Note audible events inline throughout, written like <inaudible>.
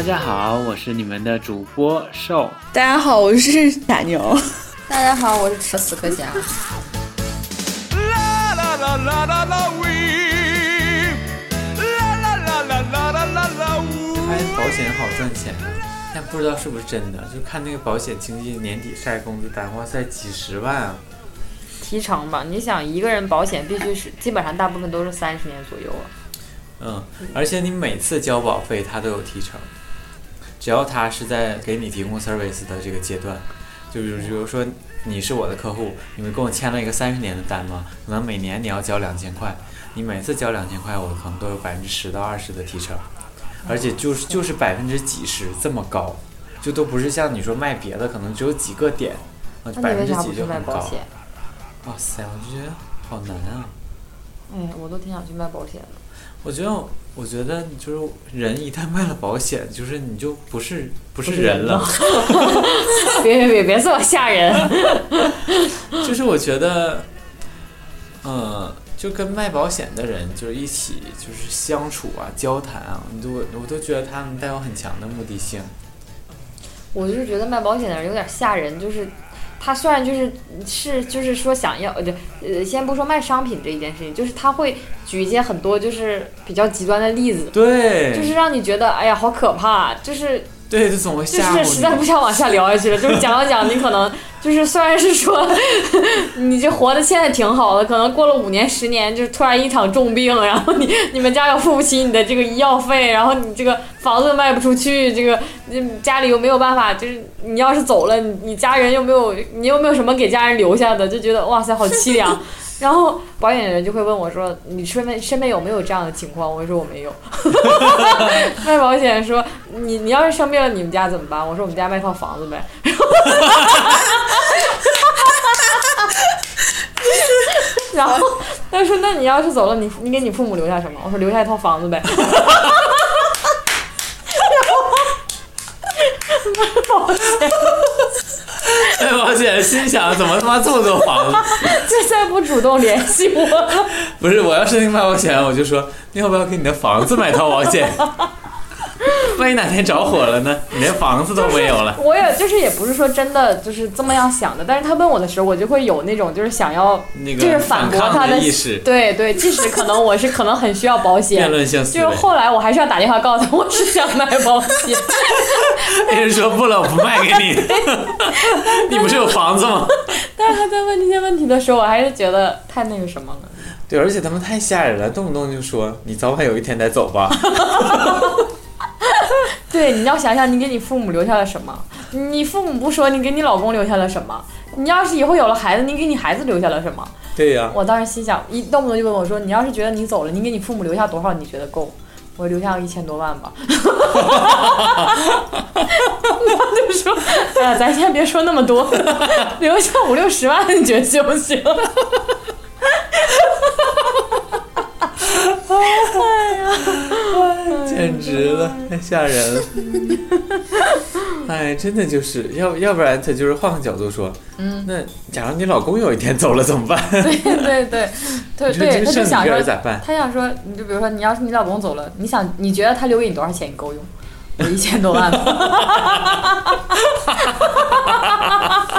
大家好，我是你们的主播瘦。大家好，我是傻牛。大家好，我是吃死磕侠。开保险好赚钱啊，但不知道是不是真的。就看那个保险经纪年底晒工资单，哇塞，几十万啊！提成吧，你想一个人保险必须是基本上大部分都是三十年左右啊。嗯，而且你每次交保费，他都有提成，只要他是在给你提供 service 的这个阶段，就比如比如说你是我的客户，你们跟我签了一个三十年的单嘛，可能每年你要交两千块，你每次交两千块，我可能都有百分之十到二十的提成，而且就是就是百分之几十这么高，就都不是像你说卖别的，可能只有几个点，啊，百分之几就很高。哇塞，我就觉得好难啊！哎，我都挺想去卖保险的。我觉得，我觉得就是人一旦卖了保险，就是你就不是不是人了。<laughs> 别别别别这么吓人！<laughs> 就是我觉得，嗯，就跟卖保险的人就是一起就是相处啊、交谈啊，你都我都觉得他们带有很强的目的性。我就是觉得卖保险的人有点吓人，就是。他虽然就是是就是说想要呃呃，先不说卖商品这一件事情，就是他会举一些很多就是比较极端的例子，对，就是让你觉得哎呀好可怕，就是对，就总会吓就是实在不想往下聊下去了，就是讲了讲，你可能就是虽然是说你这活的现在挺好的，可能过了五年十年，就是突然一场重病，然后你你们家又付不起你的这个医药费，然后你这个房子卖不出去，这个。你家里又没有办法，就是你要是走了，你你家人又没有，你又没有什么给家人留下的，就觉得哇塞，好凄凉。然后保险人就会问我说：“你身边身边有没有这样的情况？”我说：“我没有。<laughs> ”卖保险说：“你你要是生病了，你们家怎么办？”我说：“我们家卖套房子呗。<laughs> ”然后他说：“那你要是走了，你你给你父母留下什么？”我说：“留下一套房子呗。” <laughs> 卖保险，卖保险，心想怎么他妈这么多房子？<laughs> 这再不主动联系我？不是，我要申请卖保险，我就说你要不要给你的房子买套保险？万一哪天着火了呢？你 <laughs> 连房子都没有了。我也就是也不是说真的就是这么样想的，但是他问我的时候，我就会有那种就是想要就是反驳他的意识。对对，即使可能我是可能很需要保险，辩论性就是后来我还是要打电话告诉他，我是想买保险。<laughs> 别人说不了，我不卖给你。<laughs> 你不是有房子吗？但是他在问这些问题的时候，我还是觉得太那个什么了。对，而且他们太吓人了，动不动就说你早晚有一天得走吧。对，你要想想，你给你父母留下了什么？你父母不说，你给你老公留下了什么？你要是以后有了孩子，你给你孩子留下了什么？对呀。我当时心想，一动不动就问我说：“你要是觉得你走了，你给你父母留下多少？你觉得够？”我留下一千多万吧。<laughs> 我就说：“哎呀，咱先别说那么多，<laughs> 留下五六十万，你觉得行不行？”哎呀，简直了，太吓人了！<laughs> 哎，真的就是要要不然他就是换个角度说，嗯，那假如你老公有一天走了怎么办？对对对对对，他 <laughs> 就想说咋办？他想说，你就比如说，你要是你老公走了，你想你觉得他留给你多少钱你够用？我一千多万吧。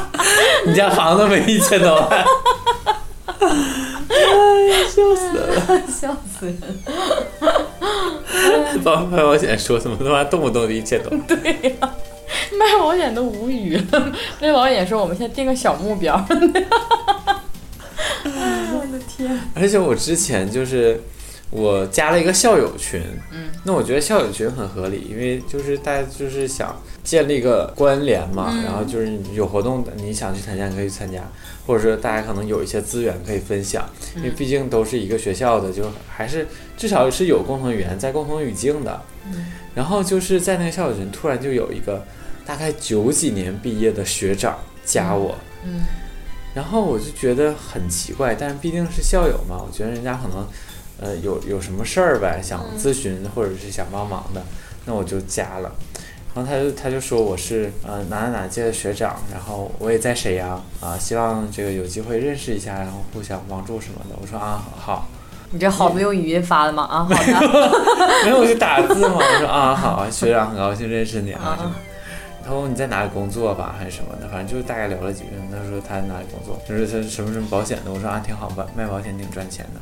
<laughs> 你家房子没一千多万？哎，笑死了，笑死人！<laughs> 保卖保险说什么他妈动不动的一千多？<laughs> 对呀，卖保险都无语了。<laughs> 卖保险说我们先定个小目标。哎，我的天！而且我之前就是我加了一个校友群，嗯，那我觉得校友群很合理，因为就是大家就是想。建立一个关联嘛，然后就是有活动你想去参加，你可以参加，或者说大家可能有一些资源可以分享，因为毕竟都是一个学校的，就还是至少是有共同语言，在共同语境的。然后就是在那个校友群，突然就有一个大概九几年毕业的学长加我，嗯，然后我就觉得很奇怪，但是毕竟是校友嘛，我觉得人家可能呃有有什么事儿呗，想咨询或者是想帮忙的，那我就加了。然后他就他就说我是呃哪哪哪届的学长，然后我也在沈阳啊，希望这个有机会认识一下，然后互相帮助什么的。我说啊好，你这好不用语音发的吗？啊，好的。<laughs> 没有我就打字嘛，我说啊好，<laughs> 学长很高兴认识你啊啊什么。他说你在哪里工作吧，还是什么的，反正就是大概聊了几句。他说他在哪里工作，就是他什么什么保险的。我说啊挺好吧，卖保险挺赚钱的。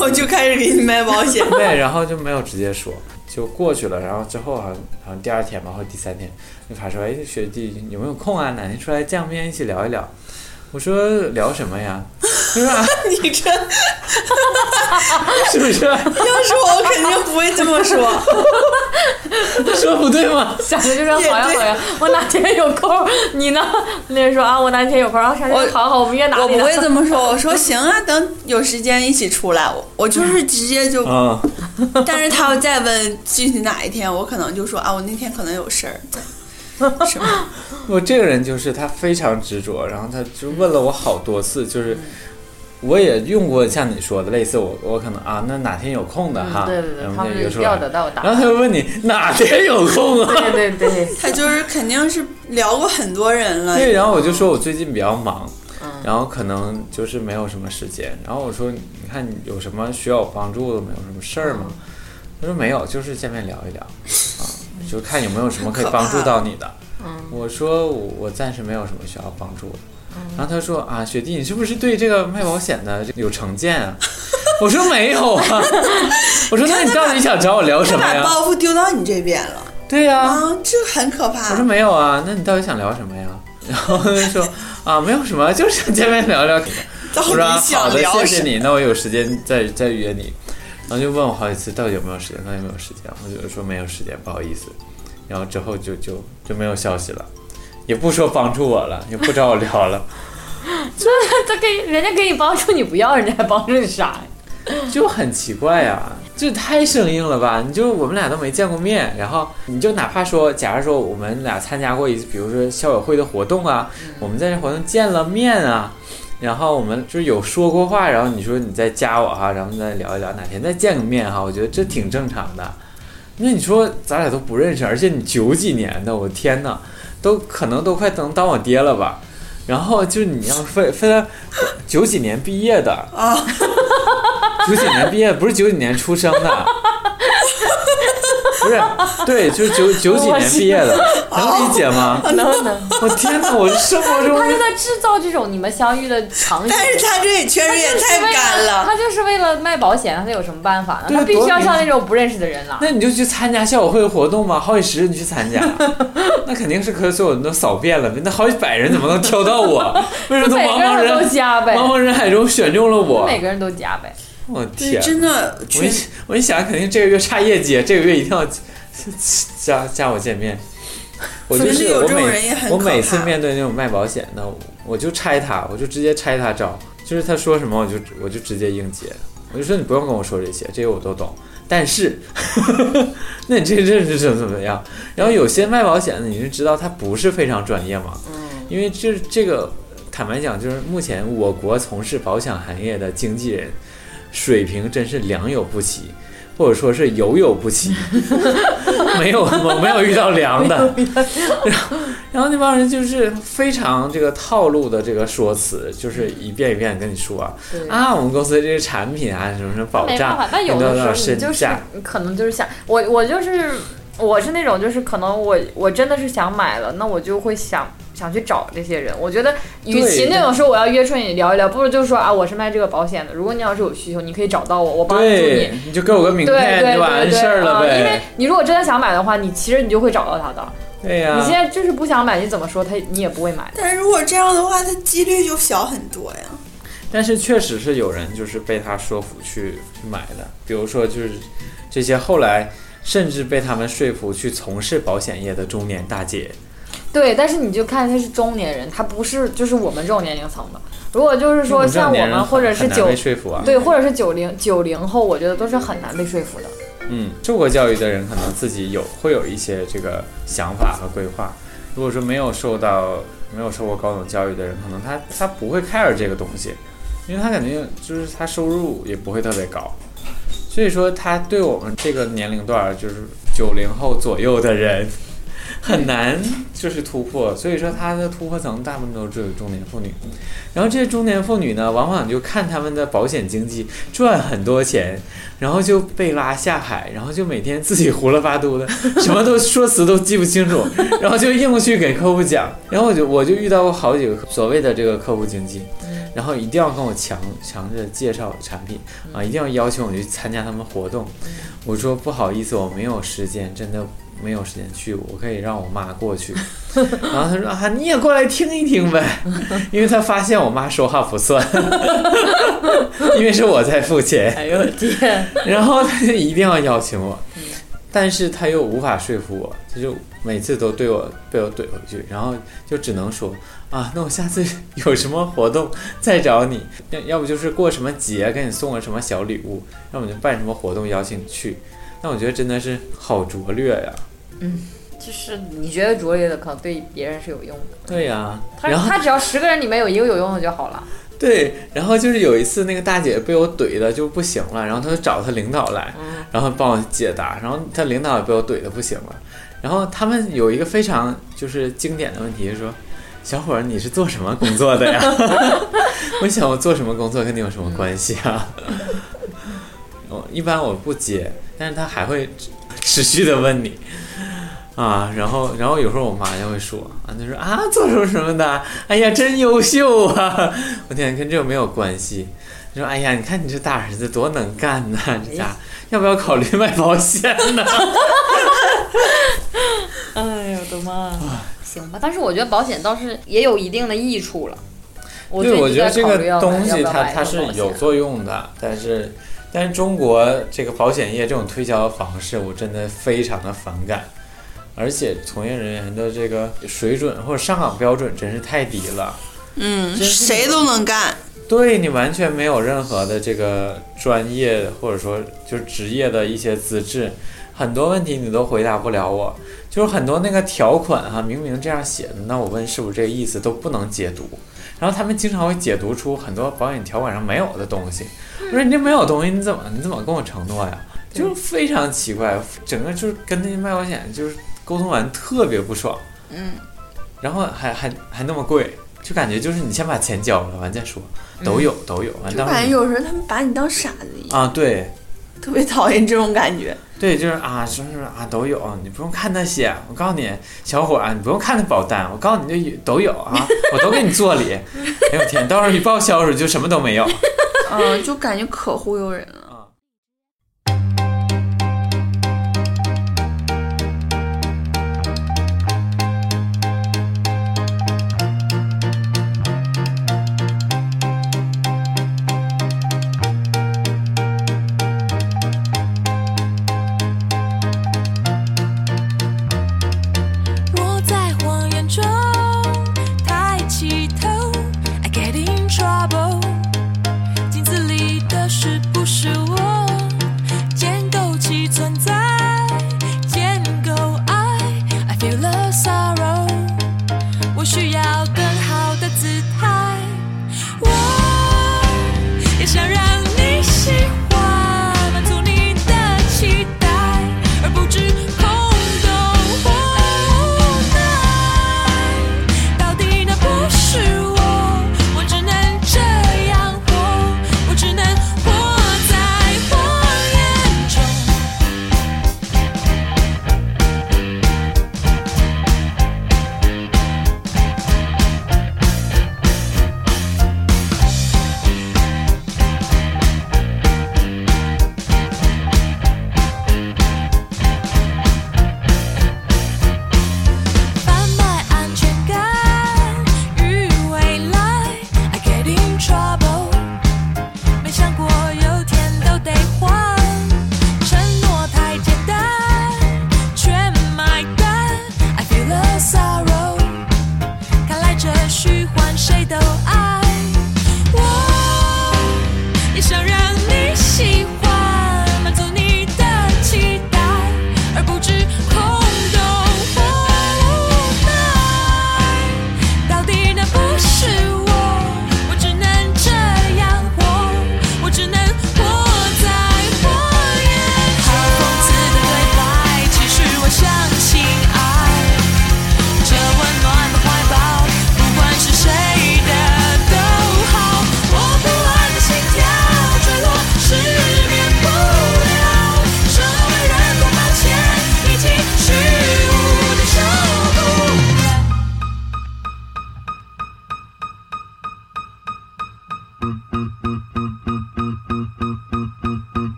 我就开始给你卖保险。对，然后就没有直接说，就过去了。然后之后好像好像第二天吧，或者第三天，那他说，哎，学弟有没有空啊？哪天出来见个面，一起聊一聊。我说聊什么呀？他说啊，<laughs> 你这要 <laughs> 是不是？是我，我肯定不会这么说。<laughs> 说不对吗？想着就是好呀好呀，我哪天有空，你呢？那人说啊，我哪天有空，然后闪我闪好好，我们约哪里呢？我不会这么说，<laughs> 我说行啊，等有时间一起出来。我我就是直接就，嗯，但是他要再问具体哪一天，我可能就说啊，我那天可能有事儿。是吗？我这个人就是他非常执着，然后他就问了我好多次，就是我也用过像你说的类似我我可能啊，那哪天有空的哈，嗯对对对，然他们后就约出来要得，到答然后他就问你哪天有空啊？对对对，<laughs> 他就是肯定是聊过很多人了。对，然后我就说我最近比较忙，嗯然后可能就是没有什么时间。然后我说，你看你有什么需要我帮助的没有什么事儿吗？他说没有，就是见面聊一聊，啊，<laughs> 就看有没有什么可以帮助到你的。嗯我说我我暂时没有什么需要帮助的。然后他说啊，学弟，你是不是对这个卖保险的有成见啊？<laughs> 我说没有啊。<laughs> 我说那你到底想找我聊什么呀？把包袱丢到你这边了对呀、啊，这很可怕我说。没有啊，那你到底想聊什么呀？<laughs> 然后他说啊，没有什么，就是想见面聊聊。我说啊好的？谢谢你，那我有时间再再约你。然后就问我好几次，到底有没有时间，到底有没有时间？我就说没有时间，不好意思。然后之后就就就没有消息了，也不说帮助我了，也不找我聊了，<laughs> 这他给人家给你帮助，你不要，人家还帮助你啥呀？<laughs> 就很奇怪呀、这太生硬了吧？你就我们俩都没见过面，然后你就哪怕说，假如说我们俩参加过一次，比如说校友会的活动啊，我们在这活动见了面啊，然后我们就是有说过话，然后你说你再加我哈，咱们再聊一聊，哪天再见个面哈，我觉得这挺正常的。那你说咱俩都不认识，而且你九几年的，我天呐，都可能都快能当我爹了吧？然后就是你要非非得九几年毕业的。啊，九几年毕业不是九几年出生的，不是，<laughs> 对，就是九九几年毕业的，<laughs> 能理解吗？能能，我天哪，我生活中他就在制造这种你们相遇的场景。但是他这也确实也太干了。他就是为了卖保险，他有什么办法呢？他必须要像那种不认识的人了。那你就去参加校友会的活动嘛，好几十人去参加，那肯定是可所有人都扫遍了，那好几百人怎么能挑到我？为什么从每茫茫个人都人加呗，茫茫人海中选中了我？每个人都加呗。我，天！真的我确一我一想，肯定这个月差业绩，这个月一定要加加我见面。我就是我每我每次面对那种卖保险的，我就拆他，我就直接拆他招，就是他说什么我就我就直接应接，我就说你不用跟我说这些，这些我都懂。但是，<laughs> 那你这认识怎么怎么样？然后有些卖保险的，你是知道他不是非常专业嘛？嗯，因为这这个，坦白讲，就是目前我国从事保险行业的经纪人水平真是良莠不齐，或者说是有有不齐，<laughs> 没有我 <laughs> 没有遇到良的。然后然后那帮人就是非常这个套路的这个说辞，就是一遍一遍跟你说啊。啊，我们公司这些产品啊，什么什么保障没办法，，但有的时候多少身你就是可能就是想我，我就是我是那种就是可能我我真的是想买了，那我就会想想去找这些人。我觉得与其那种说我要约出你聊一聊，不如就说啊我是卖这个保险的，如果你要是有需求，你可以找到我，我帮助对你。，你就给我个名对片对就完事儿了啊因为。你如果真的想买的话，你其实你就会找到他的。对呀、你现在就是不想买，你怎么说他你也不会买。但是如果这样的话，他几率就小很多呀。但是确实是有人就是被他说服去去买的，比如说就是这些后来甚至被他们说服去从事保险业的中年大姐，对，但是你就看他是中年人，他不是就是我们这种年龄层的。如果就是说像我们或者是九被说服啊。对，或者是九零九零后，我觉得都是很难被说服的。嗯，受过教育的人可能自己有会有一些这个想法和规划。如果说没有受到没有受过高等教育的人，可能他他不会 care 这个东西，因为他肯定就是他收入也不会特别高，所以说他对我们这个年龄段就是九零后左右的人，很难就是突破，所以说他的突破层大部分都是中年妇女。然后这些中年妇女呢，往往就看他们的保险经纪赚很多钱，然后就被拉下海，然后就每天自己胡了八嘟的，<laughs> 什么都说辞都记不清楚，然后就硬去给客户讲。然后我就我就遇到过好几个所谓的这个客户经纪，然后一定要跟我强强制介绍产品啊，一定要邀请我去参加他们活动。我说不好意思，我没有时间，真的没有时间去，我可以让我妈过去。<laughs> 然后他说啊，你也过来听一听呗，<laughs> 因为他发现我妈说话不算，<laughs> 因为是我在付钱，哎呦我天！然后他就一定要邀请我，但是他又无法说服我，他就每次都对我被我怼回去，然后就只能说啊，那我下次有什么活动再找你，要要不就是过什么节给你送个什么小礼物，要么就办什么活动邀请你去。那我觉得真的是好拙劣呀。就是你觉得拙劣的，可能对别人是有用的。对呀、他然后他只要十个人里面有一个有用的就好了。对，然后就是有一次那个大姐被我怼的就不行了，然后她就找她领导来，然后帮我解答，然后她领导也被我怼的不行了，然后他们有一个非常就是经典的问题，就是说。小伙儿，你是做什么工作的呀？<laughs> 我想我做什么工作跟你有什么关系啊？<laughs> 我一般我不接，但是他还会持 <laughs> 持续的问你啊，然后然后有时候我妈就会说啊，她说啊做什么什么的，哎呀真优秀啊！<laughs> 我天，跟这个没有关系。说哎呀，你看你这大儿子多能干呐，这家要不要考虑卖保险呢？<laughs> 哎呦我的妈！行吧，但是我觉得保险倒是也有一定的益处了。我对，我觉得这个东西它它是有作用的，但是但是中国这个保险业这种推销方式，我真的非常的反感，而且从业人员的这个水准或者上岗标准真是太低了。嗯，谁都能干。对你完全没有任何的这个专业或者说就是职业的一些资质，很多问题你都回答不了我。就是很多那个条款哈、明明这样写的，那我问是不是这个意思都不能解读。然后他们经常会解读出很多保险条款上没有的东西。我说你这没有东西，你怎么你怎么跟我承诺呀？就是非常奇怪，整个就是跟那些卖保险就是沟通完特别不爽。嗯，然后还还还那么贵，就感觉就是你先把钱交了，完再说，都有都有，完就到时候感觉有时候他们把你当傻子一样，啊，对特别讨厌这种感觉。对，就是啊，就是啊，都有，你不用看那些，我告诉你，小伙儿啊，你不用看那保单，我告诉你这都有啊，<laughs> 我都给你做理。哎呦天，到时候一报销时候就什么都没有。嗯，<laughs> 就感觉可忽悠人了。其他。